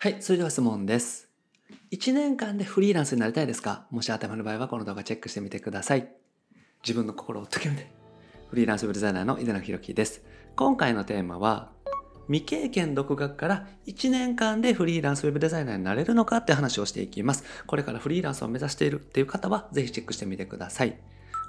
はい、それでは質問です。1年間でフリーランスになりたいですか？もし頭の場合はこの動画チェックしてみてください。自分の心を解けめて。フリーランスウェブデザイナーの井出野博樹です。今回のテーマは、未経験独学から1年間でフリーランスウェブデザイナーになれるのかって話をしていきます。これからフリーランスを目指しているっていう方はぜひチェックしてみてください。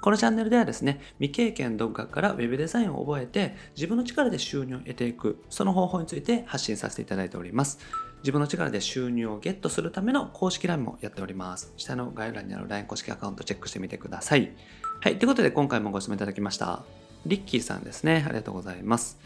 このチャンネルではですね、未経験独学から Web デザインを覚えて自分の力で収入を得ていく、その方法について発信させていただいております。自分の力で収入をゲットするための公式 LINE もやっております。下の概要欄にある LINE 公式アカウントチェックしてみてください。はい、ということで今回もご質問いただきました。リッキーさんですね。ありがとうございます。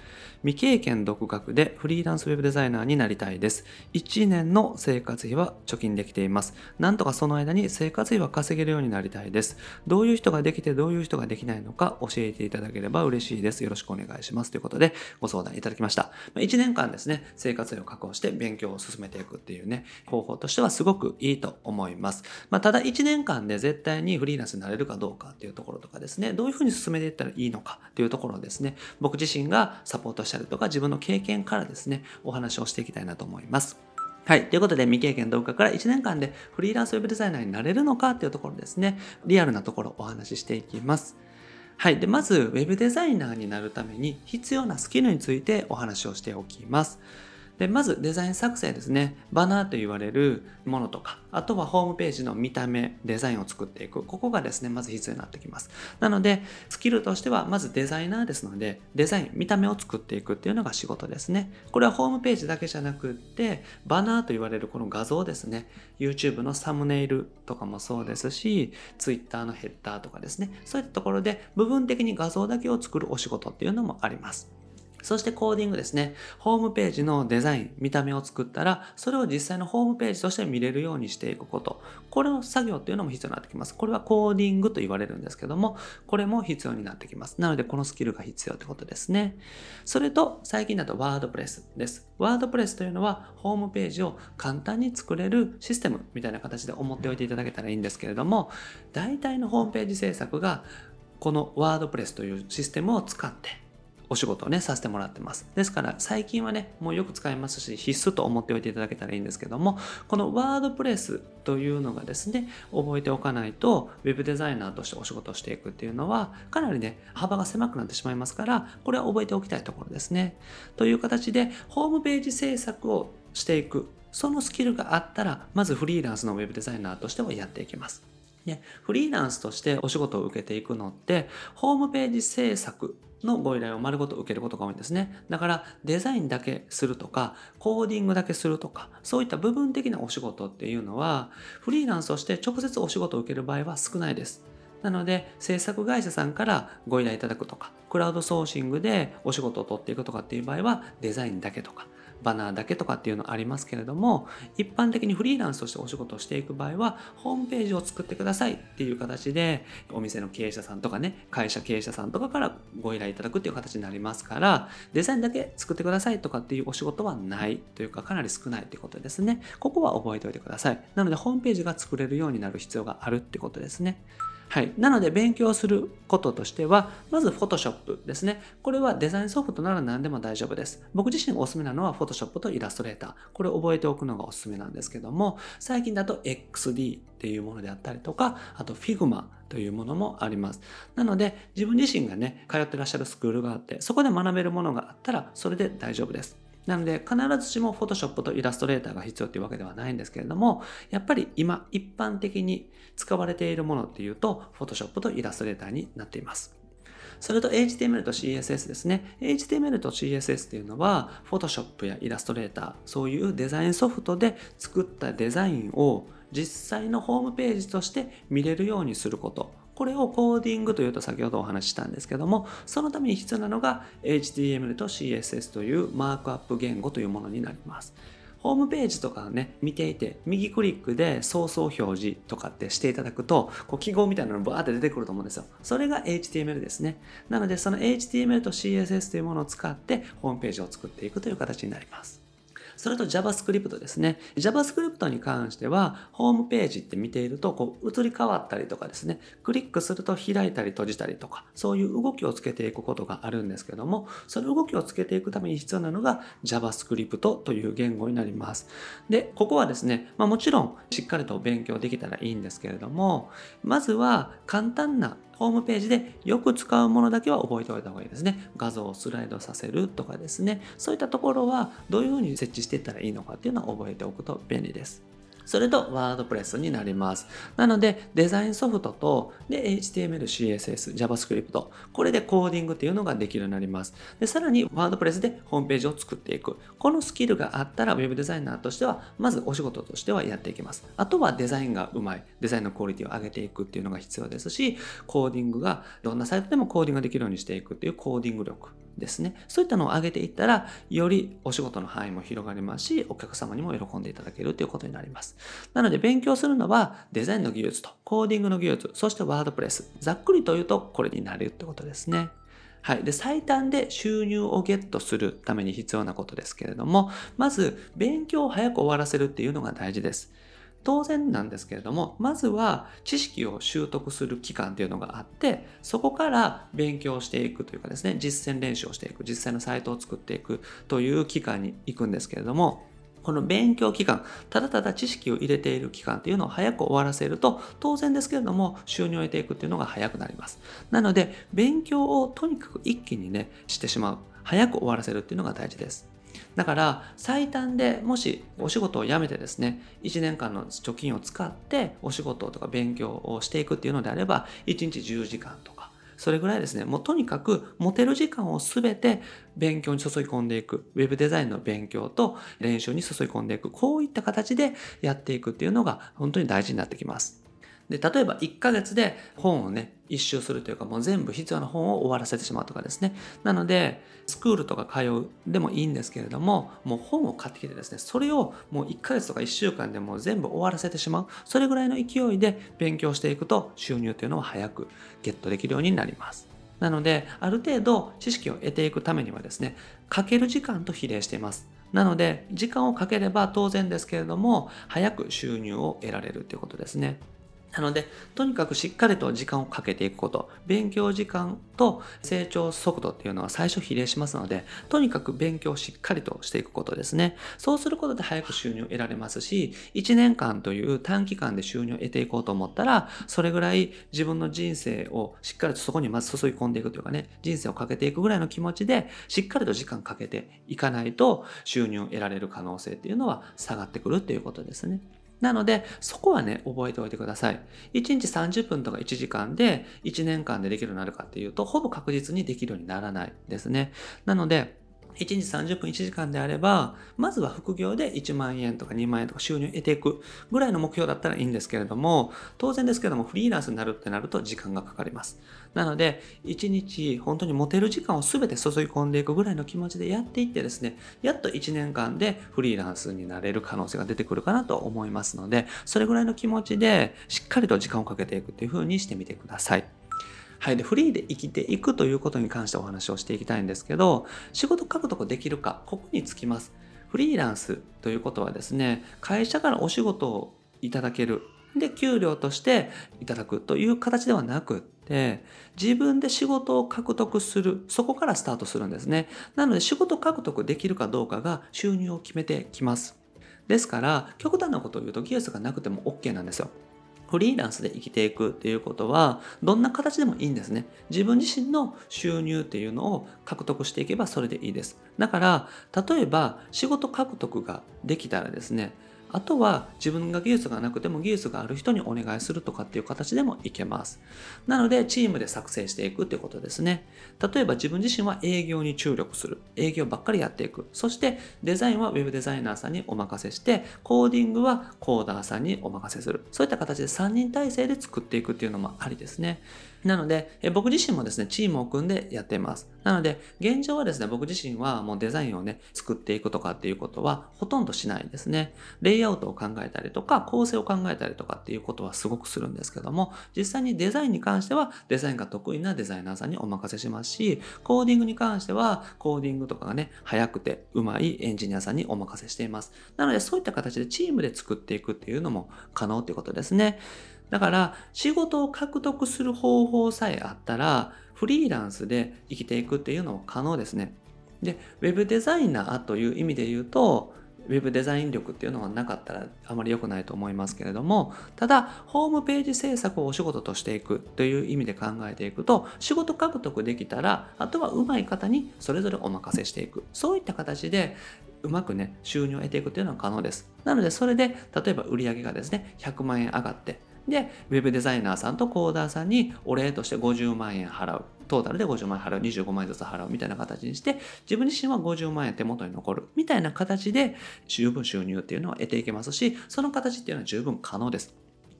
未経験独学でフリーランスウェブデザイナーになりたいです。1年の生活費は貯金できています。なんとかその間に生活費は稼げるようになりたいです。どういう人ができてどういう人ができないのか教えていただければ嬉しいです。よろしくお願いします。ということでご相談いただきました。1年間ですね、生活費を確保して勉強を進めていくっていうね、方法としてはすごくいいと思います。まあ、ただ1年間で絶対にフリーランスになれるかどうかっていうところとかですね、どういうふうに進めていったらいいのかっていうところですね、僕自身がサポートしてしたりとか自分の経験からですね、お話をしていきたいなと思います。はい。ということで、未経験動画から1年間でフリーランスウェブデザイナーになれるのかっていうところですね、リアルなところお話ししていきます。はい。で、まず、ウェブデザイナーになるために必要なスキルについてお話をしておきます。で、まずデザイン作成ですね。バナーと言われるものとか、あとはホームページの見た目、デザインを作っていく。ここがですね、まず必要になってきます。なので、スキルとしては、まずデザイナーですので、デザイン、見た目を作っていくっていうのが仕事ですね。これはホームページだけじゃなくって、バナーと言われるこの画像ですね。YouTube のサムネイルとかもそうですし、Twitter のヘッダーとかですね。そういったところで、部分的に画像だけを作るお仕事っていうのもあります。そしてコーディングですね。ホームページのデザイン、見た目を作ったら、それを実際のホームページとして見れるようにしていくこと。これの作業っていうのも必要になってきます。これはコーディングと言われるんですけども、これも必要になってきます。なので、このスキルが必要ってことですね。それと、最近だとワードプレスです。ワードプレスというのは、ホームページを簡単に作れるシステムみたいな形で思っておいていただけたらいいんですけれども、大体のホームページ制作が、このワードプレスというシステムを使って、お仕事をね、させてもらってます。ですから、最近はね、もうよく使いますし、必須と思っておいていただけたらいいんですけども、このワードプレスというのがですね、覚えておかないと、ウェブデザイナーとしてお仕事をしていくっていうのは、かなりね、幅が狭くなってしまいますから、これは覚えておきたいところですね。という形で、ホームページ制作をしていく、そのスキルがあったら、まずフリーランスのウェブデザイナーとしてはやっていきます。でフリーランスとしてお仕事を受けていくのって、ホームページ制作のご依頼を丸ごと受けることが多いんですね。だからデザインだけするとか、コーディングだけするとか、そういった部分的なお仕事っていうのは、フリーランスとして直接お仕事を受ける場合は少ないです。なので、制作会社さんからご依頼いただくとか、クラウドソーシングでお仕事を取っていくとかっていう場合は、デザインだけとか、バナーだけとかっていうのありますけれども、一般的にフリーランスとしてお仕事をしていく場合は、ホームページを作ってくださいっていう形で、お店の経営者さんとかね、会社経営者さんとかからご依頼いただくっていう形になりますから、デザインだけ作ってくださいとかっていうお仕事はないというか、かなり少ないってことですね。ここは覚えておいてください。なので、ホームページが作れるようになる必要があるってことですね。はい。なので、勉強することとしては、まず Photoshop ですね。これはデザインソフトなら何でも大丈夫です。僕自身おすすめなのは Photoshop と Illustrator。これを覚えておくのがおすすめなんですけども、最近だと XD っていうものであったりとか、あと Figma というものもあります。なので、自分自身がね、通ってらっしゃるスクールがあって、そこで学べるものがあったら、それで大丈夫です。なので必ずしも Photoshop とイラストレーターが必要っていうわけではないんですけれども、やっぱり今一般的に使われているものっていうと Photoshop とイラストレーターになっています。それと HTML と CSS ですね。HTML と CSS っていうのは Photoshop やイラストレーター、そういうデザインソフトで作ったデザインを実際のホームページとして見れるようにすること。これをコーディングというと先ほどお話ししたんですけども、そのために必要なのが HTML と CSS というマークアップ言語というものになります。ホームページとかね、見ていて、右クリックでソースを表示とかってしていただくと、こう記号みたいなのがバーって出てくると思うんですよ。それが HTML ですね。なので、その HTML と CSS というものを使って、ホームページを作っていくという形になります。それと JavaScript ですね。JavaScript に関しては、ホームページって見ていると、こう、移り変わったりとかですね、クリックすると開いたり閉じたりとか、そういう動きをつけていくことがあるんですけども、その動きをつけていくために必要なのが JavaScript という言語になります。で、ここはですね、まあ、もちろんしっかりと勉強できたらいいんですけれども、まずは簡単なホームページでよく使うものだけは覚えておいた方がいいですね。画像をスライドさせるとかですね。そういったところはどういうふうに設置していったらいいのかっていうのは覚えておくと便利です。それとワードプレスになります。なので、デザインソフトと、で、HTML、CSS、JavaScript、これでコーディングっていうのができるようになります。で、さらに、ワードプレスでホームページを作っていく。このスキルがあったら、Web デザイナーとしては、まずお仕事としてはやっていきます。あとはデザインがうまい。デザインのクオリティを上げていくっていうのが必要ですし、コーディングが、どんなサイトでもコーディングができるようにしていくっていうコーディング力ですね。そういったのを上げていったら、よりお仕事の範囲も広がりますし、お客様にも喜んでいただけるということになります。なので、勉強するのはデザインの技術とコーディングの技術、そしてワードプレス。ざっくりと言うとこれになるってことですね。はい。で、最短で収入をゲットするために必要なことですけれども、まず、勉強を早く終わらせるっていうのが大事です。当然なんですけれども、まずは知識を習得する期間っていうのがあって、そこから勉強していくというかですね、実践練習をしていく、実際のサイトを作っていくという期間に行くんですけれども、この勉強期間、ただただ知識を入れている期間っていうのを早く終わらせると、当然ですけれども、収入を得ていくっていうのが早くなります。なので、勉強をとにかく一気にね、してしまう。早く終わらせるっていうのが大事です。だから最短でもしお仕事を辞めてですね1年間の貯金を使ってお仕事とか勉強をしていくっていうのであれば1日10時間とかそれぐらいですね。もうとにかく持てる時間を全て勉強に注ぎ込んでいく。ウェブデザインの勉強と練習に注ぎ込んでいく。こういった形でやっていくっていうのが本当に大事になってきます。で例えば1ヶ月で本をね一周するというかもう全部必要な本を終わらせてしまうとかですね。なのでスクールとか通うでもいいんですけれどももう本を買ってきてですねそれをもう1ヶ月とか1週間でもう全部終わらせてしまう。それぐらいの勢いで勉強していくと収入というのは早くゲットできるようになります。なのである程度知識を得ていくためにはですねかける時間と比例しています。なので時間をかければ当然ですけれども早く収入を得られるということですね。なので、とにかくしっかりと時間をかけていくこと、勉強時間と成長速度っていうのは最初比例しますので、とにかく勉強をしっかりとしていくことですね。そうすることで早く収入を得られますし、1年間という短期間で収入を得ていこうと思ったら、それぐらい自分の人生をしっかりとそこにまず注ぎ込んでいくというかね、人生をかけていくぐらいの気持ちで、しっかりと時間かけていかないと収入を得られる可能性っていうのは下がってくるっていうことですね。なので、そこはね、覚えておいてください。1日30分とか1時間で1年間でできるようになるかっていうと、ほぼ確実にできるようにならないですね。なので、1日30分1時間であれば、まずは副業で1万円とか2万円とか収入を得ていくぐらいの目標だったらいいんですけれども、当然ですけどもフリーランスになるってなると時間がかかります。なので、1日本当に持てる時間を全て注ぎ込んでいくぐらいの気持ちでやっていってですね、やっと1年間でフリーランスになれる可能性が出てくるかなと思いますので、それぐらいの気持ちでしっかりと時間をかけていくっていう風にしてみてください。はい。で、フリーで生きていくということに関してお話をしていきたいんですけど、仕事獲得できるか、ここにつきます。フリーランスということはですね、会社からお仕事をいただける。で、給料としていただくという形ではなくって、自分で仕事を獲得する。そこからスタートするんですね。なので、仕事獲得できるかどうかが収入を決めてきます。ですから、極端なことを言うと技術がなくても OK なんですよ。フリーランスで生きていくっていうことは、どんな形でもいいんですね。自分自身の収入っていうのを獲得していけばそれでいいです。だから、例えば仕事獲得ができたらですね、あとは自分が技術がなくても技術がある人にお願いするとかっていう形でもいけます。なので、チームで作成していくっていうことですね。例えば自分自身は営業に注力する。営業ばっかりやっていく。そしてデザインは Web デザイナーさんにお任せして、コーディングはコーダーさんにお任せする。そういった形で3人体制で作っていくっていうのもありですね。なので、え僕自身もですね、チームを組んでやっています。なので、現状はですね、僕自身はもうデザインをね、作っていくとかっていうことはほとんどしないですね。レイアウトを考えたりとか、構成を考えたりとかっていうことはすごくするんですけども、実際にデザインに関しては、デザインが得意なデザイナーさんにお任せしますし、コーディングに関しては、コーディングとかがね、早くて上手いエンジニアさんにお任せしています。なので、そういった形でチームで作っていくっていうのも可能っていうことですね。だから仕事を獲得する方法さえあったらフリーランスで生きていくっていうのも可能ですね。で、ウェブデザイナーという意味で言うと、ウェブデザイン力っていうのはなかったらあまり良くないと思いますけれども、ただ、ホームページ制作をお仕事としていくという意味で考えていくと、仕事獲得できたら、あとは上手い方にそれぞれお任せしていく。そういった形で、うまくね、収入を得ていくっていうのは可能です。なので、それで、例えば売り上げがですね、100万円上がって、で、ウェブデザイナーさんとコーダーさんにお礼として50万円払う。トータルで50万円払う、25万円ずつ払うみたいな形にして、自分自身は50万円手元に残るみたいな形で十分収入っていうのは得ていけますし、その形っていうのは十分可能です。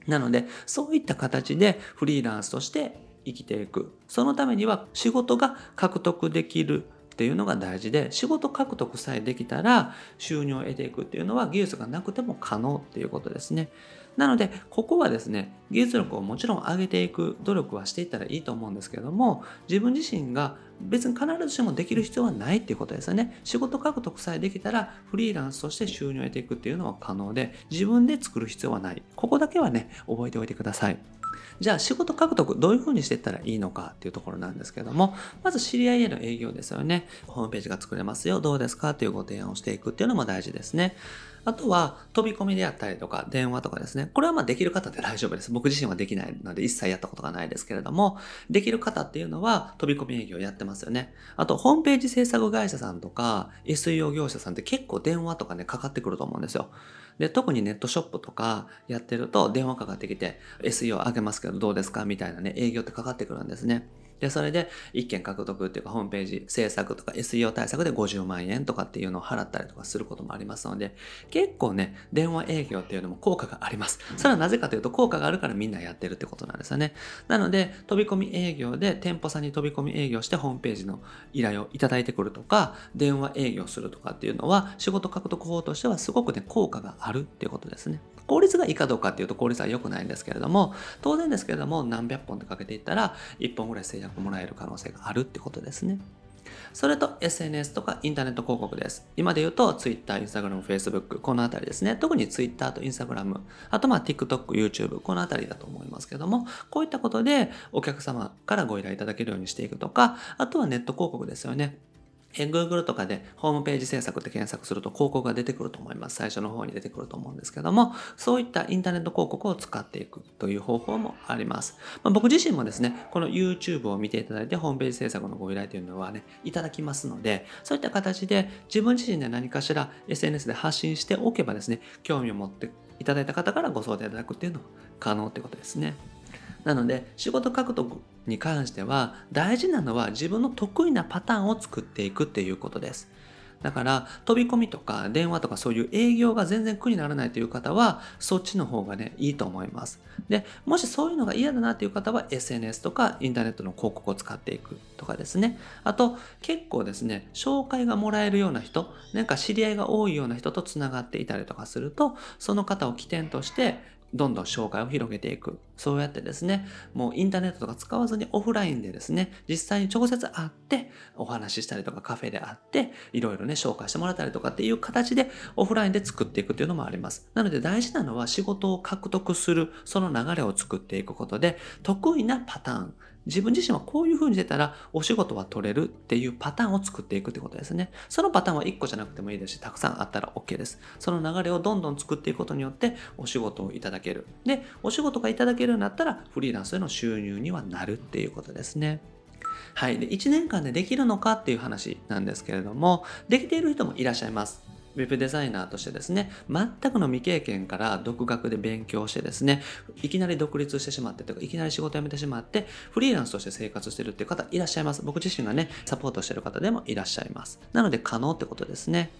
なので、そういった形でフリーランスとして生きていく。そのためには仕事が獲得できるっていうのが大事で仕事獲得さえできたら収入を得ていくっていうのは技術がなくても可能っていうことですね。なので、ここはですね、技術力をもちろん上げていく努力はしていったらいいと思うんですけども、自分自身が別に必ずしもできる必要はないっていうことですよね。仕事獲得さえできたら、フリーランスとして収入を得ていくっていうのは可能で、自分で作る必要はない。ここだけはね、覚えておいてください。じゃあ仕事獲得どういうふうにしていったらいいのかっていうところなんですけども、まず知り合いへの営業ですよね。ホームページが作れますよ、どうですか？っていうご提案をしていくっていうのも大事ですね。あとは飛び込みであったりとか電話とかですね。これはまあできる方で大丈夫です。僕自身はできないので一切やったことがないですけれども、できる方っていうのは飛び込み営業やってますよね。あとホームページ制作会社さんとか SEO 業者さんって結構電話とかねかかってくると思うんですよ。で、特にネットショップとかやってると電話かかってきて SEO 上げますけどどうですかみたいなね営業ってかかってくるんですね。で、それで一件獲得っていうかホームページ制作とか SEO 対策で50万円とかっていうのを払ったりとかすることもありますので、結構ね、電話営業っていうのも効果があります。それはなぜかというと効果があるからみんなやってるってことなんですよね。なので、飛び込み営業で店舗さんに飛び込み営業してホームページの依頼をいただいてくるとか、電話営業するとかっていうのは仕事獲得法としてはすごくね、効果があるっていうことですね。効率がいいかどうかっていうと効率は良くないんですけれども、当然ですけれども何百本でかけていったら1本ぐらい制約もらえる可能性があるってことですね。それと SNS とかインターネット広告です。今で言うと Twitter、Instagram、Facebook、このあたりですね。特に Twitter と Instagram、あとまあ TikTok、YouTube、このあたりだと思いますけども、こういったことでお客様からご依頼いただけるようにしていくとか、あとはネット広告ですよね。え Google とかでホームページ制作って検索すると広告が出てくると思います。最初の方に出てくると思うんですけども、そういったインターネット広告を使っていくという方法もあります。まあ、僕自身もですね、この YouTube を見ていただいてホームページ制作のご依頼というのはね、いただきますので、そういった形で自分自身で何かしら SNS で発信しておけばですね、興味を持っていただいた方からご相談いただくっていうのも可能ってことですね。なので仕事獲得に関しては大事なのは自分の得意なパターンを作っていくっていうことです。だから飛び込みとか電話とかそういう営業が全然苦にならないという方はそっちの方がねいいと思います。でもしそういうのが嫌だなっていう方は SNS とかインターネットの広告を使っていくとかですね。あと結構ですね紹介がもらえるような人なんか知り合いが多いような人とつながっていたりとかするとその方を起点としてどんどん紹介を広げていく。そうやってですね、もうインターネットとか使わずにオフラインでですね、実際に直接会ってお話ししたりとかカフェで会って、いろいろね、紹介してもらったりとかっていう形でオフラインで作っていくっていうのもあります。なので大事なのは仕事を獲得する、その流れを作っていくことで、得意なパターン、自分自身はこういう風に出たらお仕事は取れるっていうパターンを作っていくってことですね。そのパターンは1個じゃなくてもいいですし、たくさんあったら OK です。その流れをどんどん作っていくことによってお仕事をいただける。で、お仕事がいただけるようになったらフリーランスへの収入にはなるっていうことですね。はい。で、1年間でできるのかっていう話なんですけれども、できている人もいらっしゃいます。ウェブデザイナーとしてですね、全くの未経験から独学で勉強してですね、いきなり独立してしまってとか、いきなり仕事辞めてしまって、フリーランスとして生活してるっていう方いらっしゃいます。僕自身がね、サポートしてる方でもいらっしゃいます。なので可能ってことですね。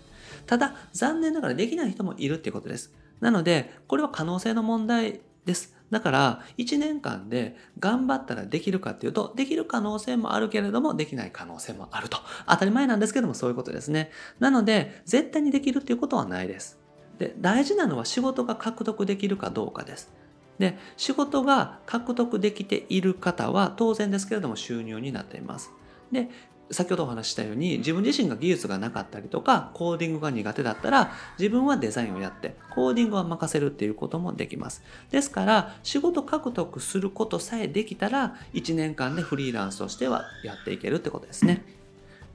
ただ、残念ながらできない人もいるっていうことです。なので、これは可能性の問題です。だから1年間で頑張ったらできるかっていうとできる可能性もあるけれどもできない可能性もあると。当たり前なんですけどもそういうことですね。なので絶対にできるっていうことはないです。で大事なのは仕事が獲得できるかどうかです。で仕事が獲得できている方は当然ですけれども収入になっています。で先ほどお話したように自分自身が技術がなかったりとかコーディングが苦手だったら自分はデザインをやってコーディングは任せるっていうこともできます。ですから仕事獲得することさえできたら1年間でフリーランスとしてはやっていけるってことですね。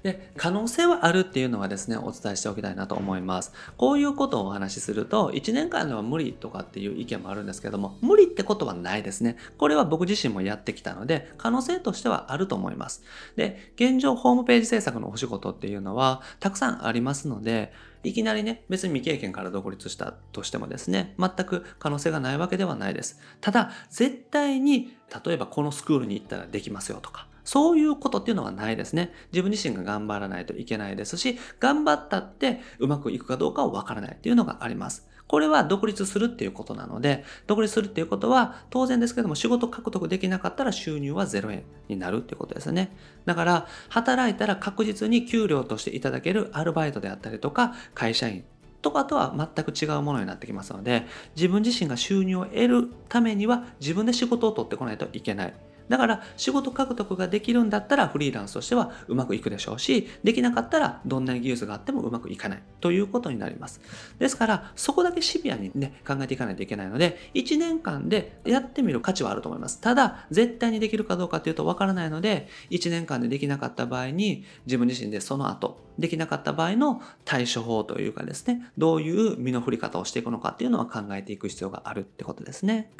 で可能性はあるっていうのはですねお伝えしておきたいなと思います。こういうことをお話しすると1年間では無理とかっていう意見もあるんですけども無理ってことはないですね。これは僕自身もやってきたので可能性としてはあると思います。で現状ホームページ制作のお仕事っていうのはたくさんありますのでいきなりね、別に未経験から独立したとしてもですね、全く可能性がないわけではないです。ただ、絶対に、例えばこのスクールに行ったらできますよとか、そういうことっていうのはないですね。自分自身が頑張らないといけないですし、頑張ったってうまくいくかどうかはわからないっていうのがあります。これは独立するっていうことなので、独立するっていうことは当然ですけども仕事獲得できなかったら収入は0円になるっていうことですね。だから、働いたら確実に給料としていただけるアルバイトであったりとか、会社員とかとは全く違うものになってきますので、自分自身が収入を得るためには自分で仕事を取ってこないといけない。だから仕事獲得ができるんだったらフリーランスとしてはうまくいくでしょうし、できなかったらどんな技術があってもうまくいかないということになります。ですからそこだけシビアにね、考えていかないといけないので、1年間でやってみる価値はあると思います。ただ、絶対にできるかどうかっていうとわからないので、1年間でできなかった場合に自分自身でその後、できなかった場合の対処法というかですね、どういう身の振り方をしていくのかっていうのは考えていく必要があるってことですね。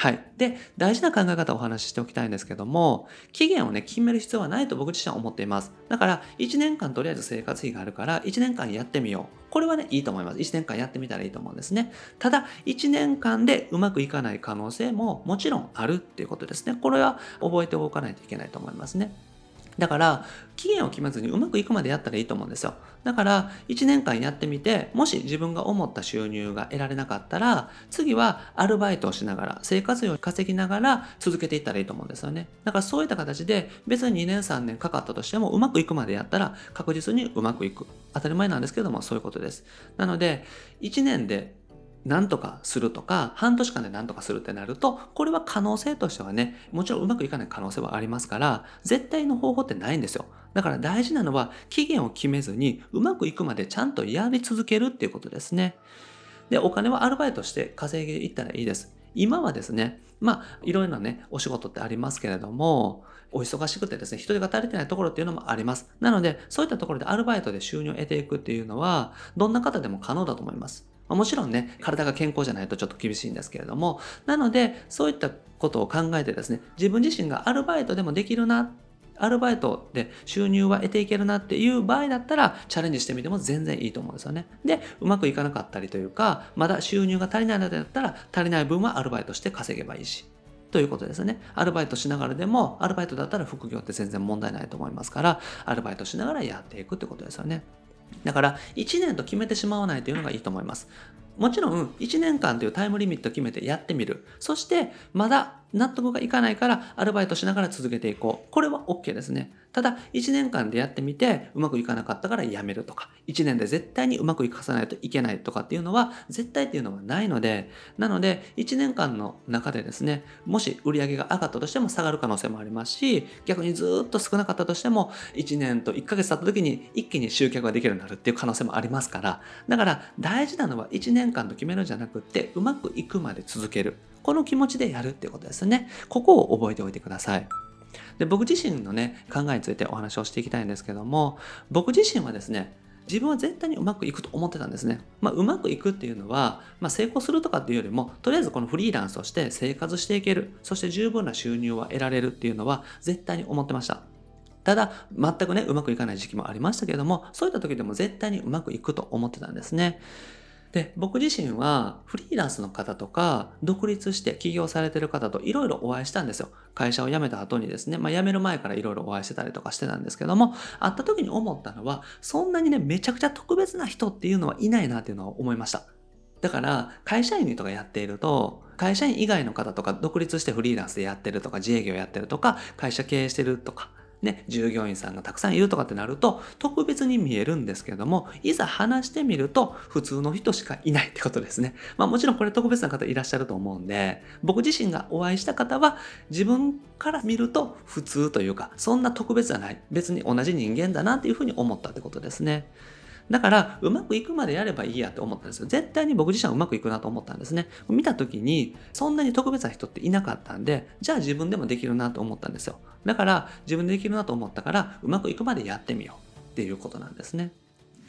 はい。で、大事な考え方をお話ししておきたいんですけども、期限をね、決める必要はないと僕自身は思っています。だから、1年間とりあえず生活費があるから、1年間やってみよう。これはね、いいと思います。1年間やってみたらいいと思うんですね。ただ、1年間でうまくいかない可能性ももちろんあるっていうことですね。これは覚えておかないといけないと思いますね。だから、期限を決めずにうまくいくまでやったらいいと思うんですよ。だから、1年間やってみて、もし自分が思った収入が得られなかったら、次はアルバイトをしながら、生活費を稼ぎながら続けていったらいいと思うんですよね。だからそういった形で、別に2年3年かかったとしても、うまくいくまでやったら確実にうまくいく。当たり前なんですけども、そういうことです。なので、1年で何とかするとか、半年間で何とかするってなると、これは可能性としてはね、もちろんうまくいかない可能性はありますから、絶対の方法ってないんですよ。だから大事なのは、期限を決めずに、うまくいくまでちゃんとやり続けるっていうことですね。で、お金はアルバイトして稼いでいったらいいです。今はですね、まあ、いろいろなね、お仕事ってありますけれども、お忙しくてですね、人手が足りてないところっていうのもあります。なので、そういったところでアルバイトで収入を得ていくっていうのは、どんな方でも可能だと思います。まもちろんね、体が健康じゃないとちょっと厳しいんですけれども、なので、そういったことを考えてですね、自分自身がアルバイトでもできるな、アルバイトで収入は得ていけるなっていう場合だったら、チャレンジしてみても全然いいと思うんですよね。で、うまくいかなかったりというか、まだ収入が足りないのでだったら、足りない分はアルバイトして稼げばいいし。ということですね。アルバイトしながらでも、アルバイトだったら副業って全然問題ないと思いますから、アルバイトしながらやっていくってことですよね。だから1年と決めてしまわないというのがいいと思います。もちろん1年間というタイムリミットを決めてやってみる。そしてまだ納得がいかないからアルバイトしながら続けていこう。これは OK ですね。ただ、1年間でやってみて、うまくいかなかったからやめるとか、1年で絶対にうまくいかさないといけないとかっていうのは、絶対っていうのはないので、なので、1年間の中でですね、もし売り上げが上がったとしても下がる可能性もありますし、逆にずっと少なかったとしても、1年と1ヶ月経った時に一気に集客ができるようになるっていう可能性もありますから、だから大事なのは1年間と決めるんじゃなくって、うまくいくまで続ける。この気持ちでやるってことですね。ここを覚えておいてください。で僕自身のね考えについてお話をしていきたいんですけども僕自身はですね自分は絶対にうまくいくと思ってたんですね。まあ、うまくいくっていうのは、まあ、成功するとかっていうよりも、とりあえずこのフリーランスとして生活していける、そして十分な収入は得られるっていうのは絶対に思ってました。ただ、全くね、うまくいかない時期もありましたけれども、そういった時でも絶対にうまくいくと思ってたんですね。で、僕自身はフリーランスの方とか、独立して起業されてる方といろいろお会いしたんですよ。会社を辞めた後にですね、まあ辞める前からいろいろお会いしてたりとかしてたんですけども、会った時に思ったのは、そんなにね、めちゃくちゃ特別な人っていうのはいないなっていうのは思いました。だから、会社員とかやっていると、会社員以外の方とか独立してフリーランスでやってるとか自営業やってるとか会社経営してるとかね、従業員さんがたくさんいるとかってなると特別に見えるんですけどもいざ話してみると普通の人しかいないってことですね。まあもちろんこれ特別な方いらっしゃると思うんで僕自身がお会いした方は自分から見ると普通というかそんな特別じゃない別に同じ人間だなっていうふうに思ったってことですね。だから、うまくいくまでやればいいやって思ったんですよ。絶対に僕自身はうまくいくなと思ったんですね。見た時に、そんなに特別な人っていなかったんで、じゃあ自分でもできるなと思ったんですよ。だから、自分でできるなと思ったから、うまくいくまでやってみようっていうことなんですね。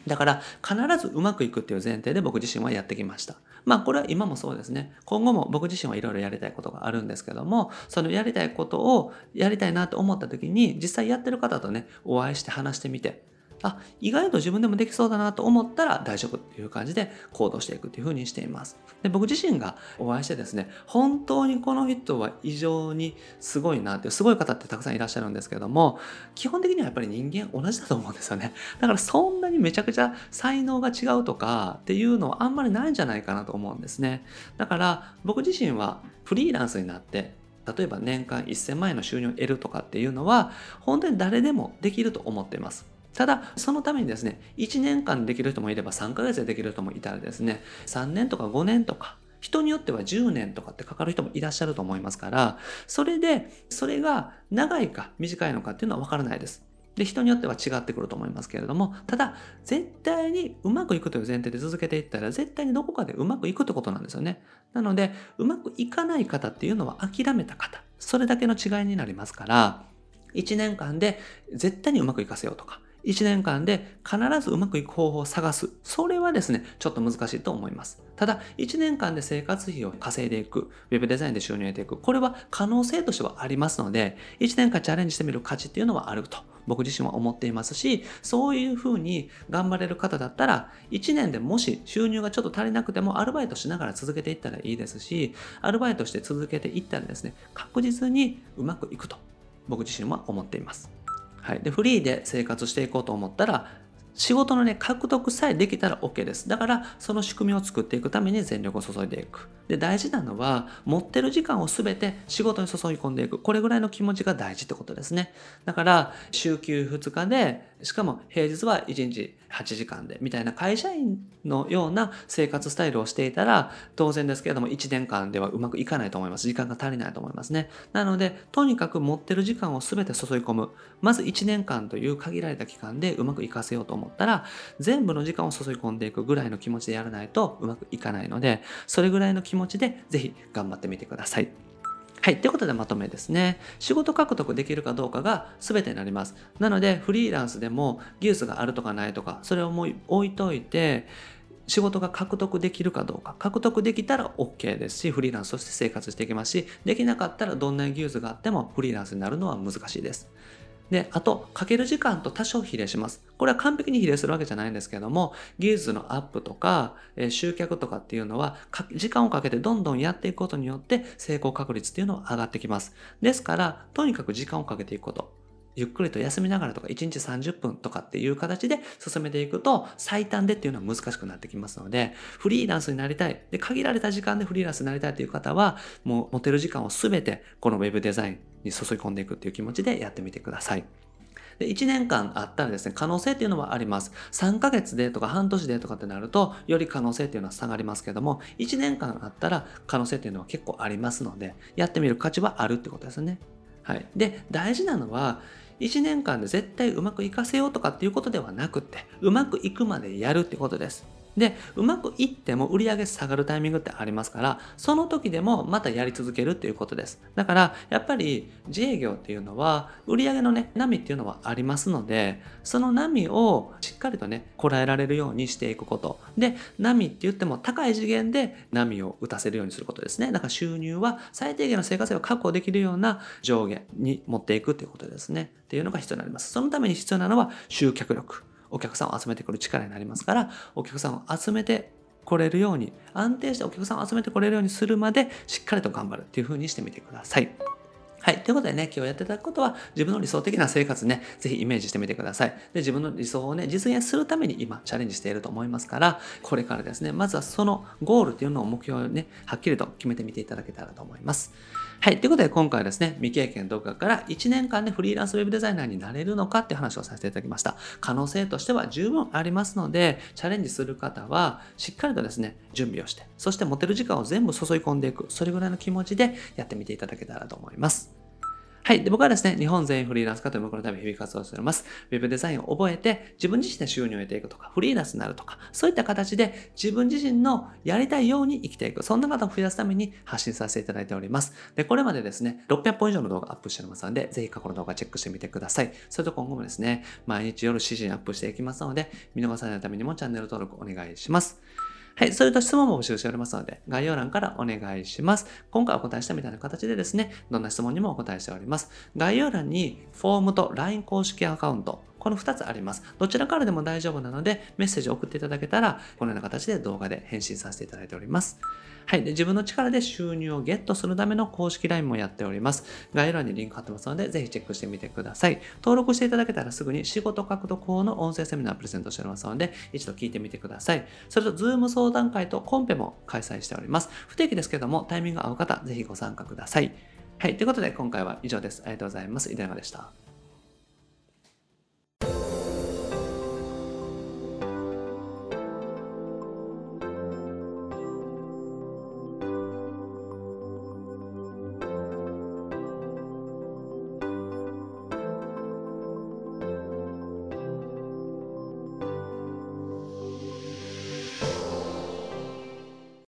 だから必ずうまくいくっていう前提で僕自身はやってきました。まあこれは今もそうですね。今後も僕自身はいろいろやりたいことがあるんですけども、そのやりたいことをやりたいなと思った時に実際やってる方とね、お会いして話してみて、あ意外と自分でもできそうだなと思ったら大丈夫っていう感じで行動していくっていうふうにしています。で僕自身がお会いしてですね本当にこの人は異常にすごいなってすごい方ってたくさんいらっしゃるんですけども基本的にはやっぱり人間同じだと思うんですよね。だからそんなにめちゃくちゃ才能が違うとかっていうのはあんまりないんじゃないかなと思うんですね。だから僕自身はフリーランスになって例えば年間1000万円の収入を得るとかっていうのは本当に誰でもできると思っています。ただ、そのためにですね、1年間できる人もいれば3ヶ月でできる人もいたらですね、3年とか5年とか、人によっては10年とかってかかる人もいらっしゃると思いますから、それで、それが長いか短いのかっていうのはわからないです。で、人によっては違ってくると思いますけれども、ただ、絶対にうまくいくという前提で続けていったら、絶対にどこかでうまくいくってことなんですよね。なので、うまくいかない方っていうのは諦めた方、それだけの違いになりますから、1年間で絶対にうまくいかせようとか、1年間で必ずうまくいく方法を探す。それはですね、ちょっと難しいと思います。ただ、1年間で生活費を稼いでいく、ウェブデザインで収入を得ていく、これは可能性としてはありますので、1年間チャレンジしてみる価値っていうのはあると。僕自身は思っていますし、そういうふうに頑張れる方だったら、1年でもし収入がちょっと足りなくても、アルバイトしながら続けていったらいいですし、アルバイトして続けていったらですね、確実にうまくいくと、僕自身は思っています。はい、でフリーで生活していこうと思ったら仕事のね、獲得さえできたら OK です。だから、その仕組みを作っていくために全力を注いでいく。で、大事なのは、持ってる時間を全て仕事に注ぎ込んでいく。これぐらいの気持ちが大事ってことですね。だから、週休2日で、しかも平日は1日8時間で、みたいな会社員のような生活スタイルをしていたら、当然ですけれども、1年間ではうまくいかないと思います。時間が足りないと思いますね。なので、とにかく持ってる時間を全て注ぎ込む。まず1年間という限られた期間でうまくいかせようと思ったら、全部の時間を注ぎ込んでいくぐらいの気持ちでやらないとうまくいかないので、それぐらいの気持ち持ちでぜひ頑張ってみてください。はい。ということでまとめですね。仕事獲得できるかどうかが全てになります。なので、フリーランスでも技術があるとかないとか、それをもう置いといて、仕事が獲得できるかどうか。獲得できたら OK ですし、フリーランスとして生活していきますし、できなかったらどんな技術があってもフリーランスになるのは難しいです。で、あと、かける時間と多少比例します。これは完璧に比例するわけじゃないんですけども、技術のアップとか、えー、集客とかっていうのは、時間をかけてどんどんやっていくことによって成功確率っていうのは上がってきます。ですから、とにかく時間をかけていくこと。ゆっくりと休みながらとか1日30分とかっていう形で進めていくと最短でっていうのは難しくなってきますのでフリーランスになりたいで限られた時間でフリーランスになりたいという方はもう持てる時間を全てこの web デザインに注ぎ込んでいくっていう気持ちでやってみてください。で、1年間あったらですね、可能性っていうのはあります。3ヶ月でとか半年でとかってなると、より可能性っていうのは下がりますけども、1年間あったら可能性っていうのは結構ありますので、やってみる価値はあるってことですね。はい。で、大事なのは、1年間で絶対うまくいかせようとかっていうことではなくって、うまくいくまでやるってことです。で、うまくいっても売り上げ下がるタイミングってありますから、その時でもまたやり続けるっていうことです。だから、やっぱり自営業っていうのは、売り上げのね、波っていうのはありますので、その波をしっかりとね、こらえられるようにしていくこと。で、波って言っても高い次元で波を打たせるようにすることですね。だから収入は最低限の生活費を確保できるような上下に持っていくっていうことですね。っていうのが必要になります。そのために必要なのは集客力。お客さんを集めてくる力になりますから、お客さんを集めてこれるように、安定してお客さんを集めてこれるようにするまで、しっかりと頑張るっていう風にしてみてください。はい。ということでね、今日やっていただくことは、自分の理想的な生活ね、ぜひイメージしてみてください。で、自分の理想をね、実現するために今、チャレンジしていると思いますから、これからですね、まずはそのゴールっていうのを目標をね、はっきりと決めてみていただけたらと思います。はい。ということで、今回はですね、未経験動画から1年間でフリーランスウェブデザイナーになれるのかって話をさせていただきました。可能性としては十分ありますので、チャレンジする方は、しっかりとですね、準備をして、そして持てる時間を全部注い込んでいく、それぐらいの気持ちでやってみていただけたらと思います。はい。で、僕はですね、日本全員フリーランス化という目のため日々活動しております。ウェブデザインを覚えて、自分自身で収入を得ていくとか、フリーランスになるとか、そういった形で自分自身のやりたいように生きていく。そんな方を増やすために発信させていただいております。で、これまでですね、600本以上の動画アップしておりますので、ぜひ過去の動画チェックしてみてください。それと今後もですね、毎日夜7時にアップしていきますので、見逃さないためにもチャンネル登録お願いします。はい。そういった質問も募集しておりますので、概要欄からお願いします。今回お答えしたみたいな形でですね、どんな質問にもお答えしております。概要欄にフォームと LINE 公式アカウント、この2つあります。どちらからでも大丈夫なので、メッセージを送っていただけたら、このような形で動画で返信させていただいております。はい。で、自分の力で収入をゲットするための公式 LINE もやっております。概要欄にリンク貼ってますので、ぜひチェックしてみてください。登録していただけたらすぐに仕事獲得法の音声セミナープレゼントしておりますので、一度聞いてみてください。それと、 Zoom 相談会とコンペも開催しております。不定期ですけども、タイミングが合う方、ぜひご参加ください。はい。ということで、今回は以上です。ありがとうございます。井出山でした。you